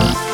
Bye.